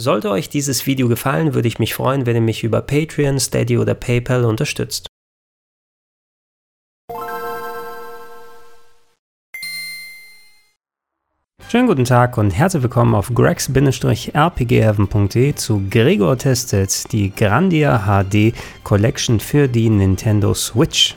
Sollte euch dieses Video gefallen, würde ich mich freuen, wenn ihr mich über Patreon, Steady oder PayPal unterstützt. Schönen guten Tag und herzlich willkommen auf gregs-rpgheaven.de zu Gregor testet die Grandia HD Collection für die Nintendo Switch.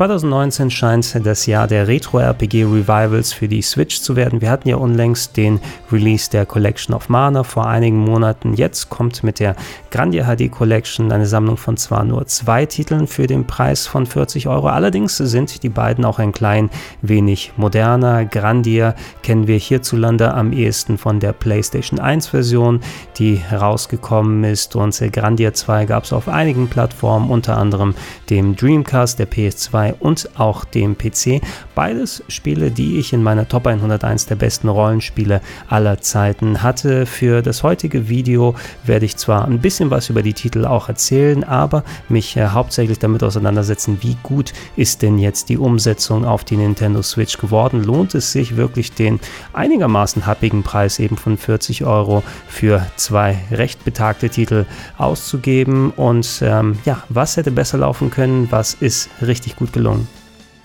2019 scheint das Jahr der Retro-RPG-Revivals für die Switch zu werden. Wir hatten ja unlängst den Release der Collection of Mana vor einigen Monaten. Jetzt kommt mit der Grandia HD Collection eine Sammlung von zwar nur zwei Titeln für den Preis von 40 Euro. Allerdings sind die beiden auch ein klein wenig moderner. Grandia kennen wir hierzulande am ehesten von der PlayStation 1 Version, die herausgekommen ist. Und Grandia 2 gab es auf einigen Plattformen, unter anderem dem Dreamcast, der PS2 und auch dem PC. Beides Spiele, die ich in meiner Top 101 der besten Rollenspiele aller Zeiten hatte. Für das heutige Video werde ich zwar ein bisschen was über die Titel auch erzählen, aber mich äh, hauptsächlich damit auseinandersetzen, wie gut ist denn jetzt die Umsetzung auf die Nintendo Switch geworden. Lohnt es sich wirklich den einigermaßen happigen Preis eben von 40 Euro für zwei recht betagte Titel auszugeben? Und ähm, ja, was hätte besser laufen können? Was ist richtig gut? Gelungen.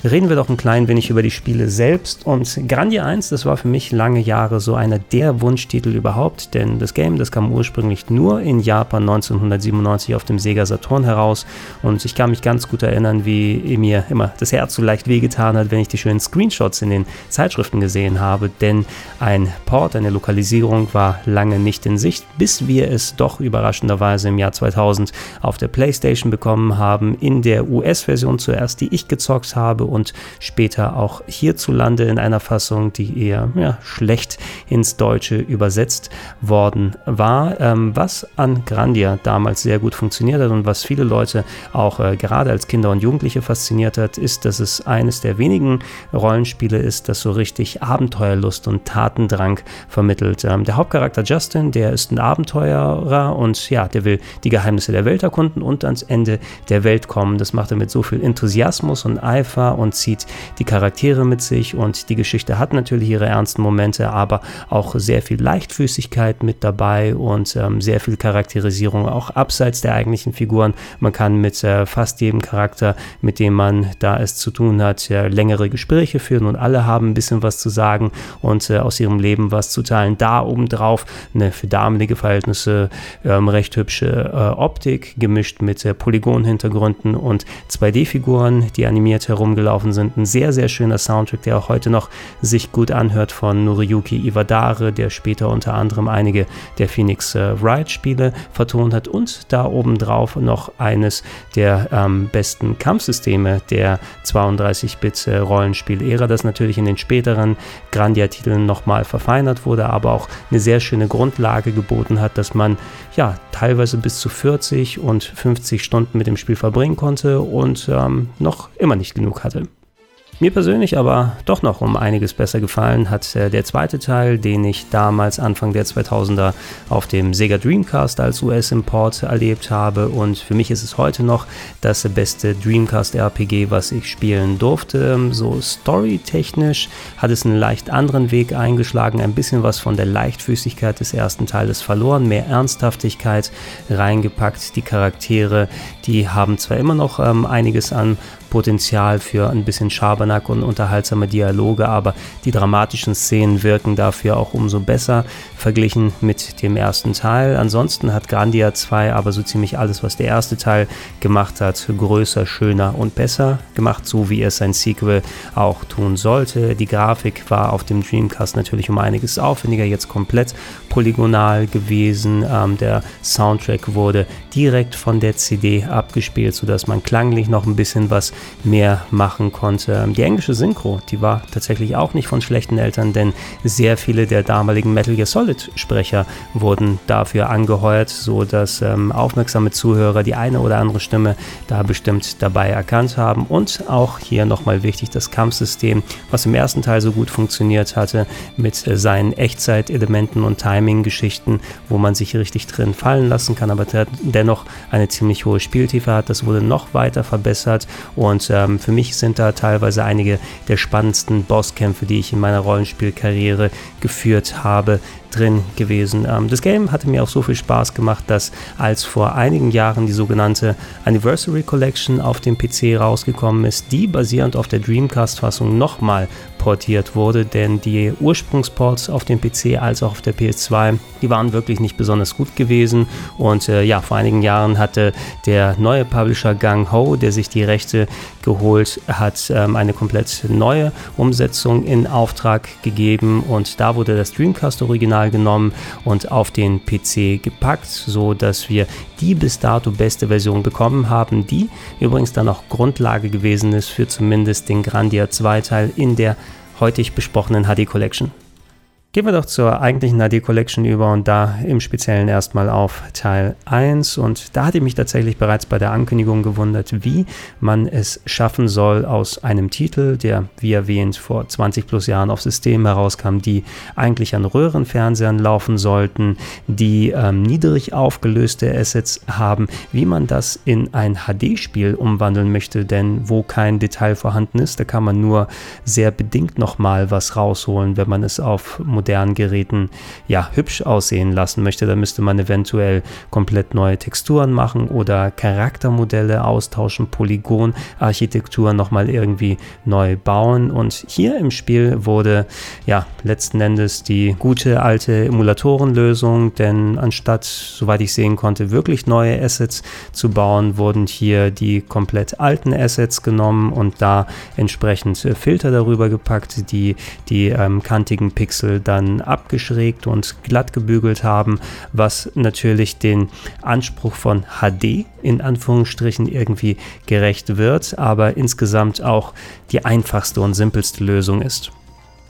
Reden wir doch ein klein wenig über die Spiele selbst. Und Grandia 1, das war für mich lange Jahre so einer der Wunschtitel überhaupt, denn das Game, das kam ursprünglich nur in Japan 1997 auf dem Sega Saturn heraus. Und ich kann mich ganz gut erinnern, wie mir immer das Herz so leicht wehgetan hat, wenn ich die schönen Screenshots in den Zeitschriften gesehen habe. Denn ein Port, eine Lokalisierung war lange nicht in Sicht, bis wir es doch überraschenderweise im Jahr 2000 auf der PlayStation bekommen haben, in der US-Version zuerst, die ich gezockt habe und später auch hierzulande in einer Fassung, die eher ja, schlecht ins Deutsche übersetzt worden war. Ähm, was an Grandia damals sehr gut funktioniert hat und was viele Leute auch äh, gerade als Kinder und Jugendliche fasziniert hat, ist, dass es eines der wenigen Rollenspiele ist, das so richtig Abenteuerlust und Tatendrang vermittelt. Ähm, der Hauptcharakter Justin, der ist ein Abenteurer und ja, der will die Geheimnisse der Welt erkunden und ans Ende der Welt kommen. Das macht er mit so viel Enthusiasmus und Eifer und zieht die Charaktere mit sich und die Geschichte hat natürlich ihre ernsten Momente, aber auch sehr viel Leichtfüßigkeit mit dabei und ähm, sehr viel Charakterisierung auch abseits der eigentlichen Figuren. Man kann mit äh, fast jedem Charakter, mit dem man da es zu tun hat, äh, längere Gespräche führen und alle haben ein bisschen was zu sagen und äh, aus ihrem Leben was zu teilen. Da obendrauf eine für damalige Verhältnisse ähm, recht hübsche äh, Optik gemischt mit äh, Polygon-Hintergründen und 2D-Figuren, die animiert herumgelaufen gelaufen sind. Ein sehr, sehr schöner Soundtrack, der auch heute noch sich gut anhört von Noriyuki Iwadare, der später unter anderem einige der Phoenix äh, Wright Spiele vertont hat und da obendrauf noch eines der ähm, besten Kampfsysteme der 32-Bit äh, Rollenspiel-Ära, das natürlich in den späteren Grandia-Titeln nochmal verfeinert wurde, aber auch eine sehr schöne Grundlage geboten hat, dass man ja teilweise bis zu 40 und 50 Stunden mit dem Spiel verbringen konnte und ähm, noch immer nicht genug hatte. Mir persönlich aber doch noch um einiges besser gefallen hat äh, der zweite Teil, den ich damals Anfang der 2000er auf dem Sega Dreamcast als US-Import erlebt habe und für mich ist es heute noch das beste Dreamcast-RPG, was ich spielen durfte. Ähm, so storytechnisch hat es einen leicht anderen Weg eingeschlagen, ein bisschen was von der Leichtfüßigkeit des ersten Teiles verloren, mehr Ernsthaftigkeit reingepackt. Die Charaktere, die haben zwar immer noch ähm, einiges an Potenzial für ein bisschen Schabernack und unterhaltsame Dialoge, aber die dramatischen Szenen wirken dafür auch umso besser verglichen mit dem ersten Teil. Ansonsten hat Grandia 2 aber so ziemlich alles, was der erste Teil gemacht hat, größer, schöner und besser gemacht, so wie es ein Sequel auch tun sollte. Die Grafik war auf dem Dreamcast natürlich um einiges aufwendiger, jetzt komplett polygonal gewesen. Ähm, der Soundtrack wurde direkt von der CD abgespielt, sodass man klanglich noch ein bisschen was mehr machen konnte. Die englische Synchro, die war tatsächlich auch nicht von schlechten Eltern, denn sehr viele der damaligen Metal Gear Solid Sprecher wurden dafür angeheuert, so dass ähm, aufmerksame Zuhörer die eine oder andere Stimme da bestimmt dabei erkannt haben. Und auch hier nochmal wichtig das Kampfsystem, was im ersten Teil so gut funktioniert hatte, mit äh, seinen Echtzeitelementen und Timing-Geschichten, wo man sich richtig drin fallen lassen kann, aber dennoch eine ziemlich hohe Spieltiefe hat. Das wurde noch weiter verbessert und Und ähm, für mich sind da teilweise einige der spannendsten Bosskämpfe, die ich in meiner Rollenspielkarriere geführt habe, drin gewesen. Ähm, das Game hatte mir auch so viel Spaß gemacht, dass als vor einigen Jahren die sogenannte Anniversary Collection auf dem PC rausgekommen ist, die basierend auf der Dreamcast-Fassung nochmal portiert wurde, denn die Ursprungsports auf dem PC als auch auf der PS2, die waren wirklich nicht besonders gut gewesen. Und äh, ja, vor einigen Jahren hatte der neue Publisher Gang Ho, der sich die Rechte geholt hat, ähm, eine komplett neue Umsetzung in Auftrag gegeben und da wurde das Dreamcast Original genommen und auf den PC gepackt, so dass wir die bis dato beste Version bekommen haben, die übrigens dann auch Grundlage gewesen ist für zumindest den Grandia 2 Teil in der heutig besprochenen HD Collection. Gehen wir doch zur eigentlichen HD Collection über und da im Speziellen erstmal auf Teil 1. Und da hatte ich mich tatsächlich bereits bei der Ankündigung gewundert, wie man es schaffen soll, aus einem Titel, der wie erwähnt vor 20 plus Jahren auf Systemen herauskam, die eigentlich an Röhrenfernsehern laufen sollten, die ähm, niedrig aufgelöste Assets haben, wie man das in ein HD-Spiel umwandeln möchte, denn wo kein Detail vorhanden ist, da kann man nur sehr bedingt nochmal was rausholen, wenn man es auf modernen Geräten ja hübsch aussehen lassen möchte, dann müsste man eventuell komplett neue Texturen machen oder Charaktermodelle austauschen, Polygonarchitektur nochmal irgendwie neu bauen. Und hier im Spiel wurde ja letzten Endes die gute alte Emulatorenlösung, denn anstatt, soweit ich sehen konnte, wirklich neue Assets zu bauen, wurden hier die komplett alten Assets genommen und da entsprechend Filter darüber gepackt, die die ähm, kantigen Pixel da dann abgeschrägt und glatt gebügelt haben, was natürlich den Anspruch von HD in Anführungsstrichen irgendwie gerecht wird, aber insgesamt auch die einfachste und simpelste Lösung ist.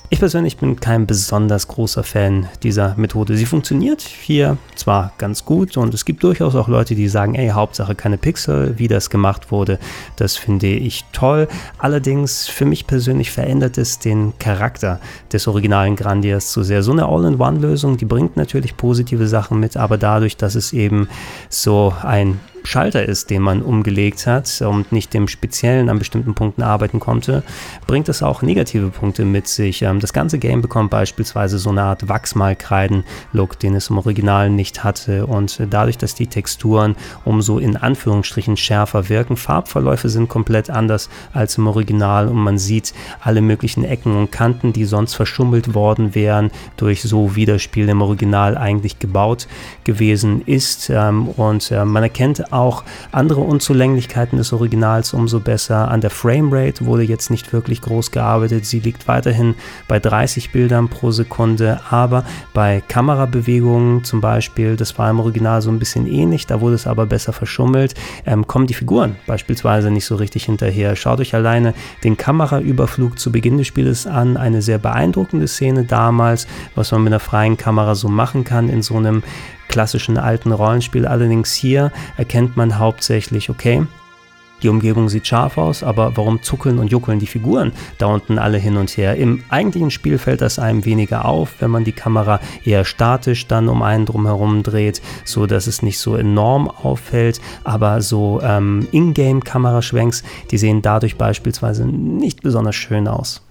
Ich persönlich bin kein besonders großer Fan dieser Methode. Sie funktioniert hier zwar ganz gut und es gibt durchaus auch Leute, die sagen, ey, Hauptsache keine Pixel, wie das gemacht wurde, das finde ich toll. Allerdings für mich persönlich verändert es den Charakter des originalen Grandias zu sehr. So eine All-in-One-Lösung, die bringt natürlich positive Sachen mit, aber dadurch, dass es eben so ein Schalter ist, den man umgelegt hat und nicht dem Speziellen an bestimmten Punkten arbeiten konnte, bringt es auch negative Punkte mit sich. Ähm, das ganze Game bekommt beispielsweise so eine Art Wachsmalkreiden-Look, den es im Original nicht hatte. Und dadurch, dass die Texturen umso in Anführungsstrichen schärfer wirken, Farbverläufe sind komplett anders als im Original. Und man sieht alle möglichen Ecken und Kanten, die sonst verschummelt worden wären, durch so wie das Spiel im Original eigentlich gebaut gewesen ist. Ähm, und äh, man erkennt auch andere Unzulänglichkeiten des Originals umso besser. An der Framerate wurde jetzt nicht wirklich groß gearbeitet. Sie liegt weiterhin bei 30 Bildern pro Sekunde, aber bei Kamerabewegungen zum Beispiel, das war im Original so ein bisschen ähnlich, da wurde es aber besser verschummelt, ähm, kommen die Figuren beispielsweise nicht so richtig hinterher. Schaut euch alleine den Kameraüberflug zu Beginn des Spieles an, eine sehr beeindruckende Szene damals, was man mit einer freien Kamera so machen kann in so einem klassischen alten Rollenspiel. Allerdings hier erkennt man hauptsächlich, okay, die Umgebung sieht scharf aus, aber warum zuckeln und juckeln die Figuren da unten alle hin und her? Im eigentlichen Spiel fällt das einem weniger auf, wenn man die Kamera eher statisch dann um einen drumherum dreht, so dass es nicht so enorm auffällt. Aber so ähm, Ingame-Kameraschwenks, die sehen dadurch beispielsweise nicht besonders schön aus.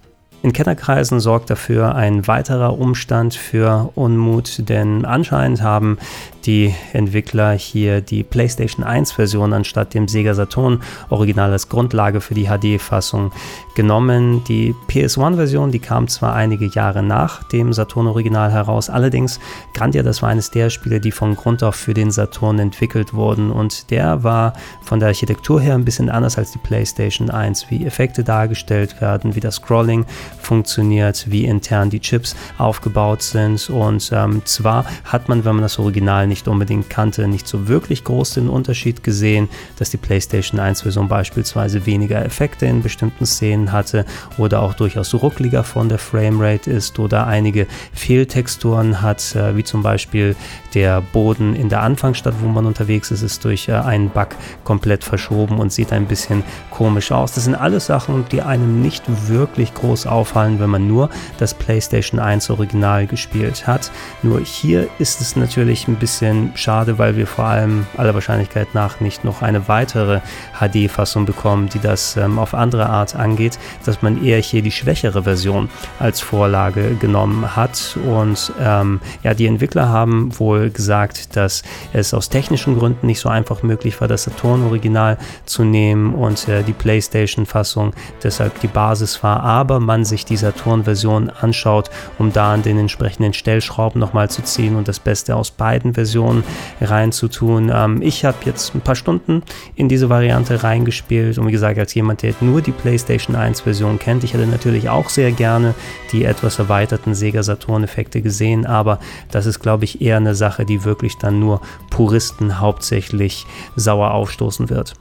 In Kennerkreisen sorgt dafür ein weiterer Umstand für Unmut, denn anscheinend haben die Entwickler hier die PlayStation 1 Version anstatt dem Sega Saturn Original als Grundlage für die HD-Fassung genommen. Die PS1 Version, die kam zwar einige Jahre nach dem Saturn Original heraus, allerdings Grandia, das war eines der Spiele, die von Grund auf für den Saturn entwickelt wurden und der war von der Architektur her ein bisschen anders als die PlayStation 1, wie Effekte dargestellt werden, wie das Scrolling funktioniert, wie intern die Chips aufgebaut sind. Und ähm, zwar hat man, wenn man das Original nicht unbedingt kannte, nicht so wirklich groß den Unterschied gesehen, dass die PlayStation 1 Version beispielsweise weniger Effekte in bestimmten Szenen hatte oder auch durchaus ruckliger von der Framerate ist oder einige Fehltexturen hat, äh, wie zum Beispiel der Boden in der Anfangsstadt, wo man unterwegs ist, ist durch äh, einen Bug komplett verschoben und sieht ein bisschen komisch aus. Das sind alles Sachen, die einem nicht wirklich groß auffallen, wenn man nur das PlayStation 1 Original gespielt hat. Nur hier ist es natürlich ein bisschen schade, weil wir vor allem aller Wahrscheinlichkeit nach nicht noch eine weitere HD-Fassung bekommen, die das ähm, auf andere Art angeht, dass man eher hier die schwächere Version als Vorlage genommen hat. Und ähm, ja, die Entwickler haben wohl gesagt, dass es aus technischen Gründen nicht so einfach möglich war, das Saturn-Original zu nehmen und äh, die PlayStation-Fassung deshalb die Basis war, aber man sich die Saturn-Version anschaut, um da an den entsprechenden Stellschrauben nochmal zu ziehen und das Beste aus beiden Versionen reinzutun. Ähm, ich habe jetzt ein paar Stunden in diese Variante reingespielt und wie gesagt, als jemand, der nur die PlayStation 1-Version kennt, ich hätte natürlich auch sehr gerne die etwas erweiterten Sega Saturn-Effekte gesehen, aber das ist, glaube ich, eher eine Sache, die wirklich dann nur Puristen hauptsächlich sauer aufstoßen wird.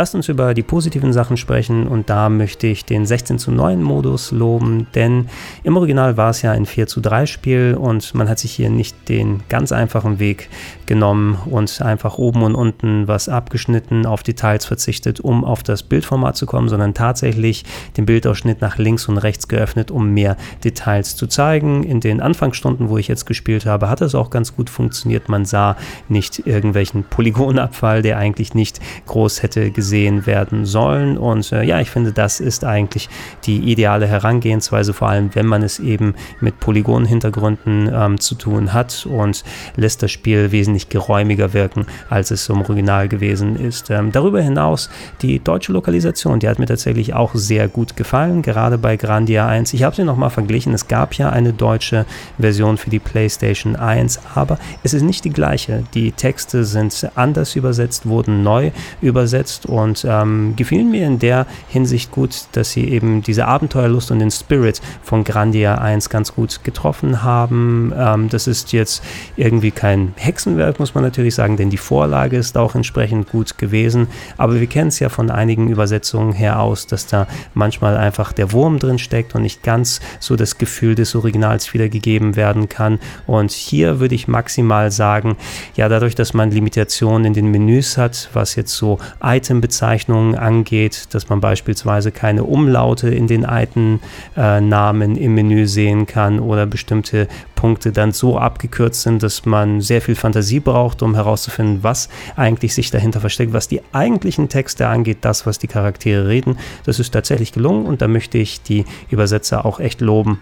Lasst uns über die positiven Sachen sprechen und da möchte ich den 16 zu 9 Modus loben, denn im Original war es ja ein 4 zu 3 Spiel und man hat sich hier nicht den ganz einfachen Weg genommen und einfach oben und unten was abgeschnitten, auf Details verzichtet, um auf das Bildformat zu kommen, sondern tatsächlich den Bildausschnitt nach links und rechts geöffnet, um mehr Details zu zeigen. In den Anfangsstunden, wo ich jetzt gespielt habe, hat es auch ganz gut funktioniert. Man sah nicht irgendwelchen Polygonabfall, der eigentlich nicht groß hätte gesehen gesehen werden sollen. Und äh, ja, ich finde, das ist eigentlich die ideale Herangehensweise, vor allem wenn man es eben mit Polygonhintergründen ähm, zu tun hat und lässt das Spiel wesentlich geräumiger wirken, als es im Original gewesen ist. Ähm, darüber hinaus die deutsche Lokalisation, die hat mir tatsächlich auch sehr gut gefallen, gerade bei Grandia 1. Ich habe sie nochmal verglichen, es gab ja eine deutsche Version für die PlayStation 1, aber es ist nicht die gleiche. Die Texte sind anders übersetzt, wurden neu übersetzt und ähm, gefielen mir in der Hinsicht gut, dass sie eben diese Abenteuerlust und den Spirit von Grandia 1 ganz gut getroffen haben. Ähm, das ist jetzt irgendwie kein Hexenwerk, muss man natürlich sagen, denn die Vorlage ist auch entsprechend gut gewesen. Aber wir kennen es ja von einigen Übersetzungen her aus, dass da manchmal einfach der Wurm drin steckt und nicht ganz so das Gefühl des Originals wiedergegeben werden kann. Und hier würde ich maximal sagen, ja, dadurch, dass man Limitationen in den Menüs hat, was jetzt so Item Bezeichnungen angeht, dass man beispielsweise keine Umlaute in den alten äh, Namen im Menü sehen kann oder bestimmte Punkte dann so abgekürzt sind, dass man sehr viel Fantasie braucht, um herauszufinden, was eigentlich sich dahinter versteckt, was die eigentlichen Texte angeht, das, was die Charaktere reden. Das ist tatsächlich gelungen und da möchte ich die Übersetzer auch echt loben.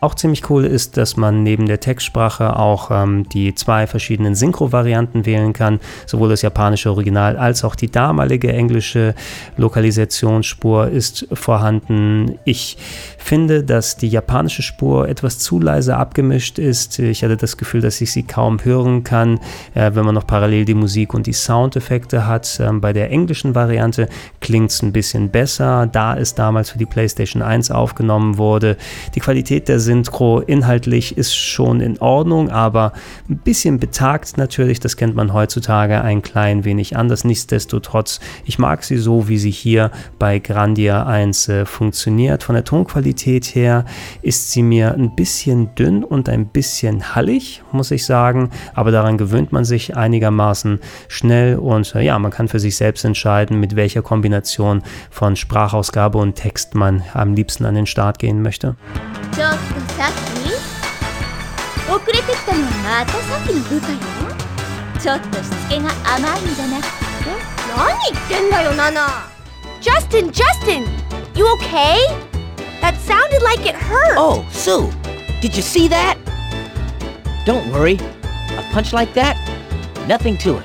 Auch ziemlich cool ist, dass man neben der Textsprache auch ähm, die zwei verschiedenen Synchro-Varianten wählen kann, sowohl das japanische Original als auch die damalige englische Lokalisationsspur ist vorhanden. Ich finde, dass die japanische Spur etwas zu leise abgemischt ist. Ich hatte das Gefühl, dass ich sie kaum hören kann, äh, wenn man noch parallel die Musik und die Soundeffekte hat. Ähm, bei der englischen Variante klingt es ein bisschen besser, da es damals für die PlayStation 1 aufgenommen wurde. Die Qualität der Synchro inhaltlich ist schon in Ordnung, aber ein bisschen betagt natürlich, das kennt man heutzutage ein klein wenig anders. Nichtsdestotrotz, ich mag sie so, wie sie hier bei Grandia 1 äh, funktioniert. Von der Tonqualität her ist sie mir ein bisschen dünn und ein bisschen hallig, muss ich sagen, aber daran gewöhnt man sich einigermaßen schnell und äh, ja, man kann für sich selbst entscheiden, mit welcher Kombination von Sprachausgabe und Text man am liebsten an den Start gehen möchte. さっき遅れてきたのはまたさっきの部下よちょっとしつけが甘いんじゃなくて何言ってんだよナナ Justin, Justin! You okay? That sounded like it hurt! Oh, Sue! Did you see that? Don't worry. A punch like that? Nothing to it.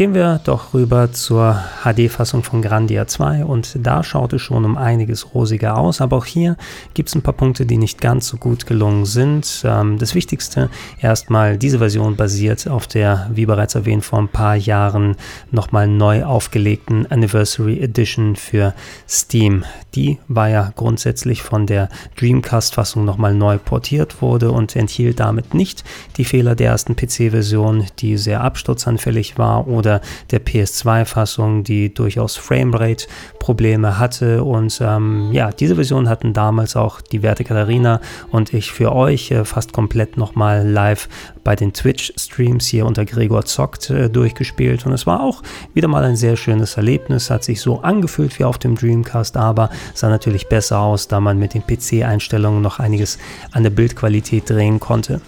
Gehen wir doch rüber zur HD-Fassung von Grandia 2 und da schaut es schon um einiges rosiger aus, aber auch hier gibt es ein paar Punkte, die nicht ganz so gut gelungen sind. Ähm, das Wichtigste erstmal, diese Version basiert auf der, wie bereits erwähnt, vor ein paar Jahren nochmal neu aufgelegten Anniversary Edition für Steam. Die war ja grundsätzlich von der Dreamcast-Fassung nochmal neu portiert wurde und enthielt damit nicht die Fehler der ersten PC-Version, die sehr absturzanfällig war oder oder der PS2-Fassung, die durchaus Framerate-Probleme hatte. Und ähm, ja, diese Version hatten damals auch die werte Katharina und ich für euch äh, fast komplett nochmal live bei den Twitch-Streams hier unter Gregor Zockt äh, durchgespielt. Und es war auch wieder mal ein sehr schönes Erlebnis. Hat sich so angefühlt wie auf dem Dreamcast, aber sah natürlich besser aus, da man mit den PC-Einstellungen noch einiges an der Bildqualität drehen konnte.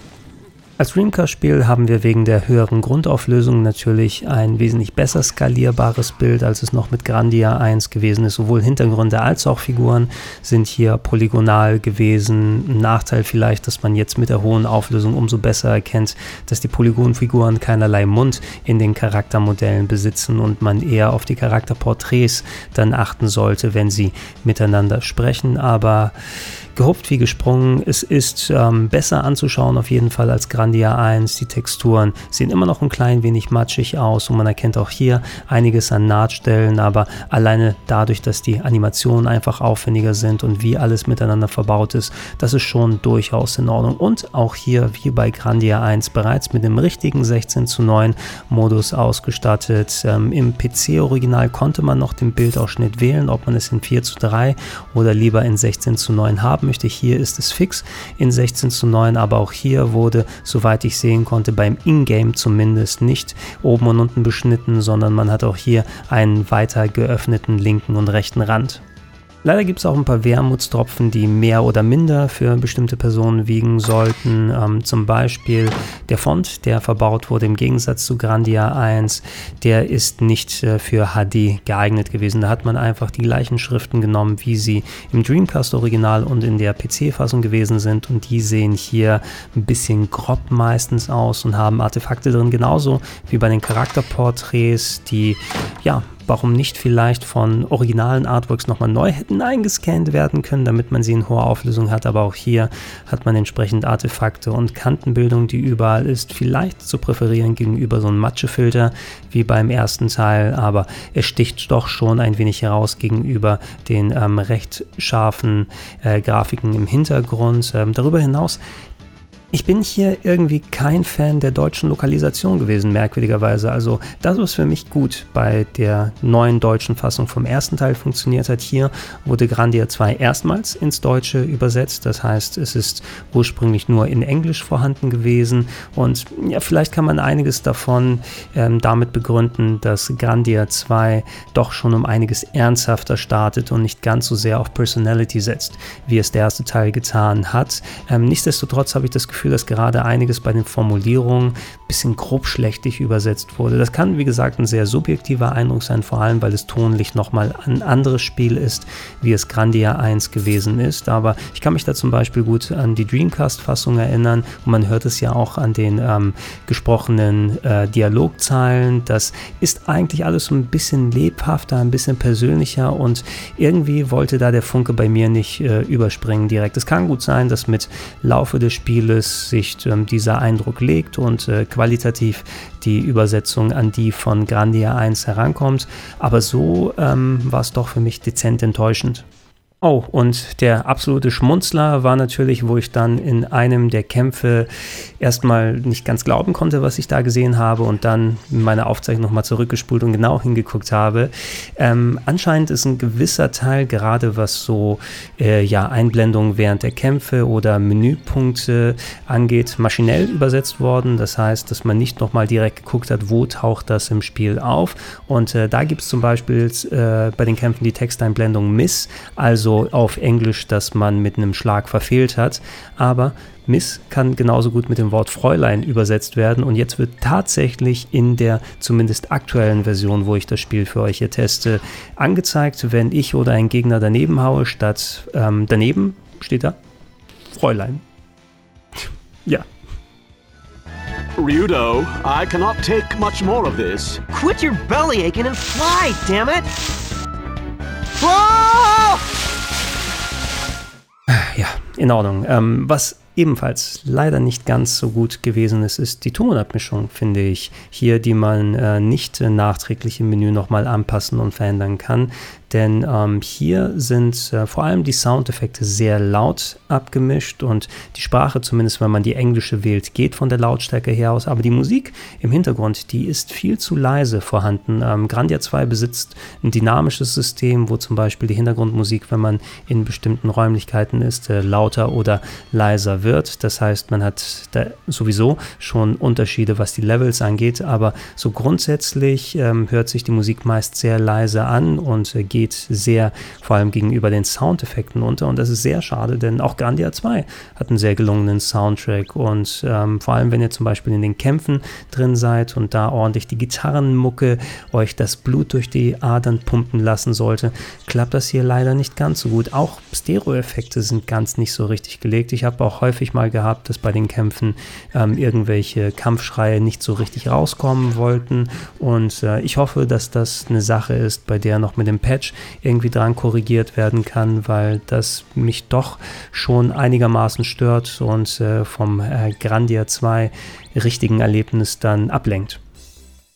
Als Dreamcast-Spiel haben wir wegen der höheren Grundauflösung natürlich ein wesentlich besser skalierbares Bild, als es noch mit Grandia 1 gewesen ist. Sowohl Hintergründe als auch Figuren sind hier polygonal gewesen. Ein Nachteil vielleicht, dass man jetzt mit der hohen Auflösung umso besser erkennt, dass die Polygonfiguren keinerlei Mund in den Charaktermodellen besitzen und man eher auf die Charakterporträts dann achten sollte, wenn sie miteinander sprechen. Aber gehupft wie gesprungen. Es ist ähm, besser anzuschauen auf jeden Fall als Grandia 1. Die Texturen sehen immer noch ein klein wenig matschig aus und man erkennt auch hier einiges an Nahtstellen, aber alleine dadurch, dass die Animationen einfach aufwendiger sind und wie alles miteinander verbaut ist, das ist schon durchaus in Ordnung. Und auch hier, wie bei Grandia 1, bereits mit dem richtigen 16 zu 9 Modus ausgestattet. Ähm, Im PC-Original konnte man noch den Bildausschnitt wählen, ob man es in 4 zu 3 oder lieber in 16 zu 9 haben möchte. Hier ist es fix in 16 zu 9, aber auch hier wurde, soweit ich sehen konnte, beim Ingame zumindest nicht oben und unten beschnitten, sondern man hat auch hier einen weiter geöffneten linken und rechten Rand. Leider gibt es auch ein paar Wermutstropfen, die mehr oder minder für bestimmte Personen wiegen sollten. Ähm, zum Beispiel der Font, der verbaut wurde im Gegensatz zu Grandia 1, der ist nicht äh, für HD geeignet gewesen. Da hat man einfach die gleichen Schriften genommen, wie sie im Dreamcast Original und in der PC-Fassung gewesen sind und die sehen hier ein bisschen grob meistens aus und haben Artefakte drin, genauso wie bei den Charakterporträts, die ja warum nicht vielleicht von originalen Artworks nochmal neu hätten eingescannt werden können, damit man sie in hoher Auflösung hat. Aber auch hier hat man entsprechend Artefakte und Kantenbildung, die überall ist. Vielleicht zu präferieren gegenüber so einem Matschefilter wie beim ersten Teil, aber es sticht doch schon ein wenig heraus gegenüber den ähm, recht scharfen äh, Grafiken im Hintergrund. Ähm, darüber hinaus ich bin hier irgendwie kein Fan der deutschen Lokalisation gewesen, merkwürdigerweise. Also das, was für mich gut bei der neuen deutschen Fassung vom ersten Teil funktioniert hat, hier wurde Grandia 2 erstmals ins Deutsche übersetzt. Das heißt, es ist ursprünglich nur in Englisch vorhanden gewesen. Und ja, vielleicht kann man einiges davon ähm, damit begründen, dass Grandia 2 doch schon um einiges ernsthafter startet und nicht ganz so sehr auf Personality setzt, wie es der erste Teil getan hat. Ähm, nichtsdestotrotz habe ich das Gefühl, Gefühl, dass gerade einiges bei den Formulierungen ein bisschen grobschlächtig übersetzt wurde. Das kann, wie gesagt, ein sehr subjektiver Eindruck sein, vor allem weil es tonlich nochmal ein anderes Spiel ist, wie es Grandia 1 gewesen ist. Aber ich kann mich da zum Beispiel gut an die Dreamcast-Fassung erinnern und man hört es ja auch an den ähm, gesprochenen äh, Dialogzeilen. Das ist eigentlich alles so ein bisschen lebhafter, ein bisschen persönlicher und irgendwie wollte da der Funke bei mir nicht äh, überspringen direkt. Es kann gut sein, dass mit Laufe des Spieles sich ähm, dieser Eindruck legt und äh, qualitativ die Übersetzung an die von Grandia 1 herankommt. Aber so ähm, war es doch für mich dezent enttäuschend. Oh, und der absolute Schmunzler war natürlich, wo ich dann in einem der Kämpfe erstmal nicht ganz glauben konnte, was ich da gesehen habe und dann meine Aufzeichnung nochmal zurückgespult und genau hingeguckt habe. Ähm, anscheinend ist ein gewisser Teil, gerade was so äh, ja, Einblendungen während der Kämpfe oder Menüpunkte angeht, maschinell übersetzt worden. Das heißt, dass man nicht nochmal direkt geguckt hat, wo taucht das im Spiel auf. Und äh, da gibt es zum Beispiel äh, bei den Kämpfen die Texteinblendung Miss, also so auf Englisch, dass man mit einem Schlag verfehlt hat. Aber Miss kann genauso gut mit dem Wort Fräulein übersetzt werden und jetzt wird tatsächlich in der zumindest aktuellen Version, wo ich das Spiel für euch hier teste, angezeigt, wenn ich oder ein Gegner daneben haue, statt ähm, daneben steht da Fräulein. Ja. Ryudo, I cannot take much more of this. Quit your belly aching and fly, damn it! In Ordnung. Ähm, was ebenfalls leider nicht ganz so gut gewesen ist, ist die Tonabmischung, finde ich. Hier, die man äh, nicht äh, nachträglich im Menü nochmal anpassen und verändern kann. Denn ähm, hier sind äh, vor allem die Soundeffekte sehr laut abgemischt und die Sprache, zumindest wenn man die englische wählt, geht von der Lautstärke her aus. Aber die Musik im Hintergrund, die ist viel zu leise vorhanden. Ähm, Grandia 2 besitzt ein dynamisches System, wo zum Beispiel die Hintergrundmusik, wenn man in bestimmten Räumlichkeiten ist, äh, lauter oder leiser wird. Das heißt, man hat da sowieso schon Unterschiede, was die Levels angeht, aber so grundsätzlich ähm, hört sich die Musik meist sehr leise an und äh, geht sehr vor allem gegenüber den Soundeffekten unter und das ist sehr schade, denn auch Grandia 2 hat einen sehr gelungenen Soundtrack und ähm, vor allem, wenn ihr zum Beispiel in den Kämpfen drin seid und da ordentlich die Gitarrenmucke euch das Blut durch die Adern pumpen lassen sollte, klappt das hier leider nicht ganz so gut. Auch Stereo-Effekte sind ganz nicht so richtig gelegt. Ich habe auch häufig mal gehabt, dass bei den Kämpfen ähm, irgendwelche Kampfschreie nicht so richtig rauskommen wollten. Und äh, ich hoffe, dass das eine Sache ist, bei der noch mit dem Patch irgendwie dran korrigiert werden kann, weil das mich doch schon einigermaßen stört und äh, vom äh, Grandia 2 richtigen Erlebnis dann ablenkt.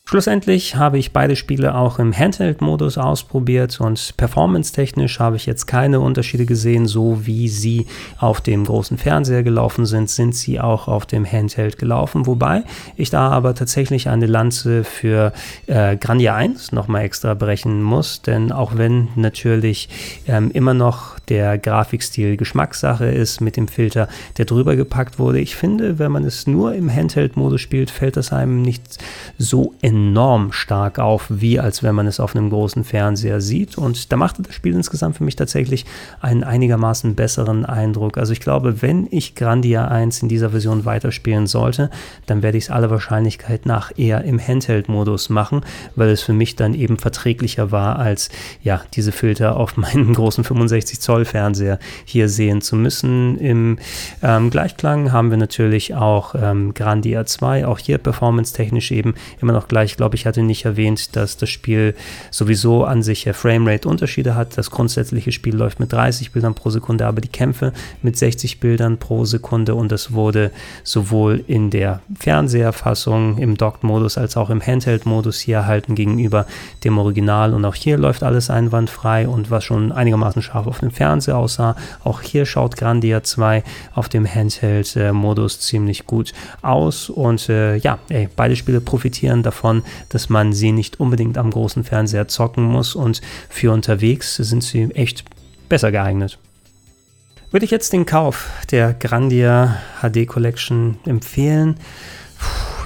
Schlussendlich habe ich beide Spiele auch im Handheld-Modus ausprobiert und performance-technisch habe ich jetzt keine Unterschiede gesehen, so wie sie auf dem großen Fernseher gelaufen sind, sind sie auch auf dem Handheld gelaufen, wobei ich da aber tatsächlich eine Lanze für äh, Grandia 1 nochmal extra brechen muss, denn auch wenn natürlich ähm, immer noch der Grafikstil Geschmackssache ist mit dem Filter, der drüber gepackt wurde, ich finde, wenn man es nur im Handheld-Modus spielt, fällt das einem nicht so enorm enorm stark auf, wie als wenn man es auf einem großen Fernseher sieht. Und da machte das Spiel insgesamt für mich tatsächlich einen einigermaßen besseren Eindruck. Also ich glaube, wenn ich Grandia 1 in dieser Version weiterspielen sollte, dann werde ich es aller Wahrscheinlichkeit nach eher im Handheld-Modus machen, weil es für mich dann eben verträglicher war, als ja, diese Filter auf meinem großen 65 Zoll Fernseher hier sehen zu müssen. Im ähm, Gleichklang haben wir natürlich auch ähm, Grandia 2, auch hier performance-technisch eben immer noch gleich ich glaube, ich hatte nicht erwähnt, dass das Spiel sowieso an sich Framerate-Unterschiede hat. Das grundsätzliche Spiel läuft mit 30 Bildern pro Sekunde, aber die Kämpfe mit 60 Bildern pro Sekunde. Und das wurde sowohl in der Fernseherfassung im Docked-Modus als auch im Handheld-Modus hier erhalten gegenüber dem Original. Und auch hier läuft alles einwandfrei und was schon einigermaßen scharf auf dem Fernseher aussah, auch hier schaut Grandia 2 auf dem Handheld-Modus ziemlich gut aus. Und äh, ja, ey, beide Spiele profitieren davon, davon, dass man sie nicht unbedingt am großen Fernseher zocken muss und für unterwegs sind sie echt besser geeignet. Würde ich jetzt den Kauf der Grandia HD Collection empfehlen?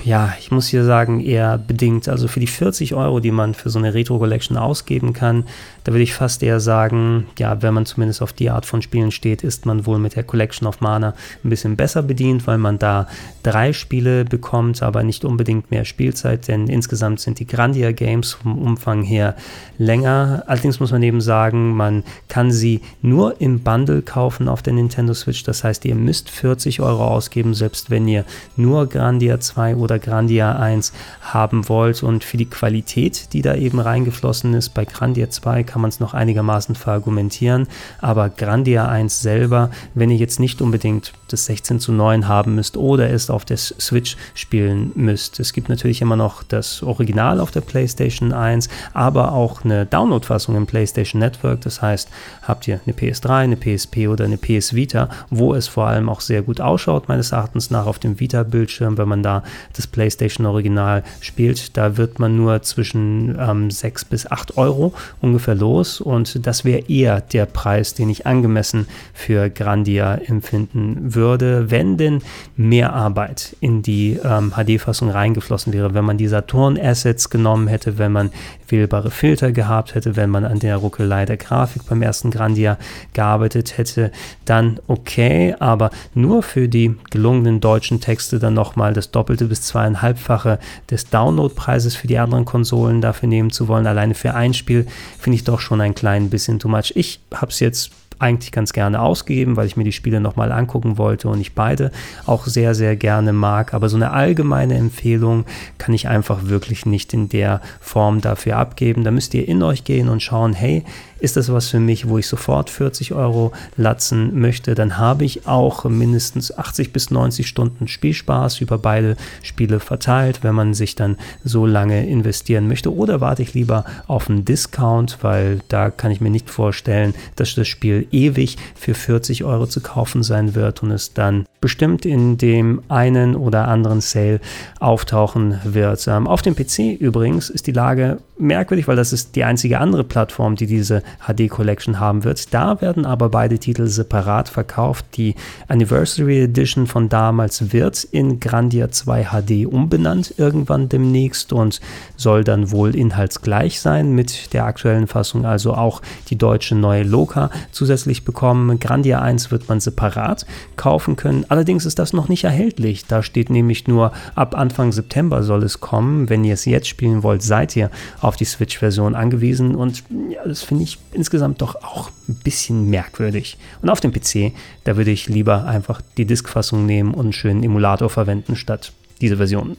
Ja, ich muss hier sagen, eher bedingt. Also für die 40 Euro, die man für so eine Retro Collection ausgeben kann, da würde ich fast eher sagen, ja, wenn man zumindest auf die Art von Spielen steht, ist man wohl mit der Collection of Mana ein bisschen besser bedient, weil man da drei Spiele bekommt, aber nicht unbedingt mehr Spielzeit, denn insgesamt sind die Grandia Games vom Umfang her länger. Allerdings muss man eben sagen, man kann sie nur im Bundle kaufen auf der Nintendo Switch. Das heißt, ihr müsst 40 Euro ausgeben, selbst wenn ihr nur Grandia 2 oder Grandia 1 haben wollt. Und für die Qualität, die da eben reingeflossen ist, bei Grandia 2 kann man es noch einigermaßen verargumentieren, aber Grandia 1 selber, wenn ihr jetzt nicht unbedingt das 16 zu 9 haben müsst oder es auf der Switch spielen müsst. Es gibt natürlich immer noch das Original auf der PlayStation 1, aber auch eine Download-Fassung im PlayStation Network. Das heißt, habt ihr eine PS3, eine PSP oder eine PS Vita, wo es vor allem auch sehr gut ausschaut, meines Erachtens nach auf dem Vita-Bildschirm, wenn man da das PlayStation Original spielt. Da wird man nur zwischen ähm, 6 bis 8 Euro ungefähr los und das wäre eher der Preis, den ich angemessen für Grandia empfinden würde, wenn denn mehr Arbeit in die ähm, HD-Fassung reingeflossen wäre, wenn man die Saturn-Assets genommen hätte, wenn man wählbare Filter gehabt hätte, wenn man an der Ruckelei der Grafik beim ersten Grandia gearbeitet hätte, dann okay, aber nur für die gelungenen deutschen Texte dann nochmal das doppelte bis zweieinhalbfache des Downloadpreises für die anderen Konsolen dafür nehmen zu wollen, alleine für ein Spiel, finde ich doch schon ein klein bisschen too much. Ich habe es jetzt eigentlich ganz gerne ausgegeben, weil ich mir die Spiele nochmal angucken wollte und ich beide auch sehr, sehr gerne mag. Aber so eine allgemeine Empfehlung kann ich einfach wirklich nicht in der Form dafür abgeben. Da müsst ihr in euch gehen und schauen, hey, ist das was für mich, wo ich sofort 40 Euro latzen möchte, dann habe ich auch mindestens 80 bis 90 Stunden Spielspaß über beide Spiele verteilt, wenn man sich dann so lange investieren möchte. Oder warte ich lieber auf einen Discount, weil da kann ich mir nicht vorstellen, dass das Spiel ewig für 40 Euro zu kaufen sein wird und es dann bestimmt in dem einen oder anderen Sale auftauchen wird. Ähm, auf dem PC übrigens ist die Lage merkwürdig, weil das ist die einzige andere Plattform, die diese HD Collection haben wird. Da werden aber beide Titel separat verkauft. Die Anniversary Edition von damals wird in Grandia 2 HD umbenannt irgendwann demnächst und soll dann wohl inhaltsgleich sein mit der aktuellen Fassung, also auch die deutsche neue Loka zusätzlich bekommen. Grandia 1 wird man separat kaufen können. Allerdings ist das noch nicht erhältlich. Da steht nämlich nur ab Anfang September soll es kommen. Wenn ihr es jetzt spielen wollt, seid ihr auf die Switch-Version angewiesen und ja, das finde ich insgesamt doch auch ein bisschen merkwürdig. Und auf dem PC, da würde ich lieber einfach die Disk-Fassung nehmen und einen schönen Emulator verwenden statt diese Version.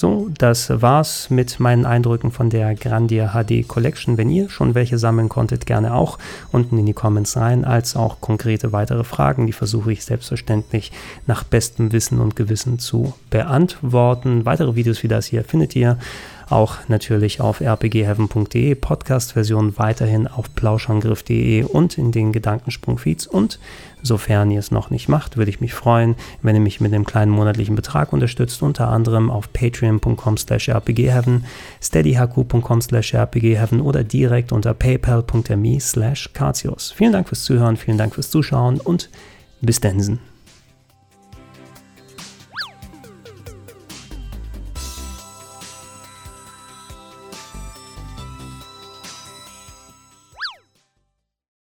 So, das war's mit meinen Eindrücken von der Grandia HD Collection. Wenn ihr schon welche sammeln konntet, gerne auch unten in die Comments rein, als auch konkrete weitere Fragen. Die versuche ich selbstverständlich nach bestem Wissen und Gewissen zu beantworten. Weitere Videos wie das hier findet ihr auch natürlich auf rpgheaven.de, Podcast-Version weiterhin auf plauschangriff.de und in den Gedankensprung-Feeds. Und sofern ihr es noch nicht macht, würde ich mich freuen, wenn ihr mich mit einem kleinen monatlichen Betrag unterstützt, unter anderem auf patreon.com slash rpgheaven, steadyhq.com slash rpgheaven oder direkt unter paypal.me slash Vielen Dank fürs Zuhören, vielen Dank fürs Zuschauen und bis Densen.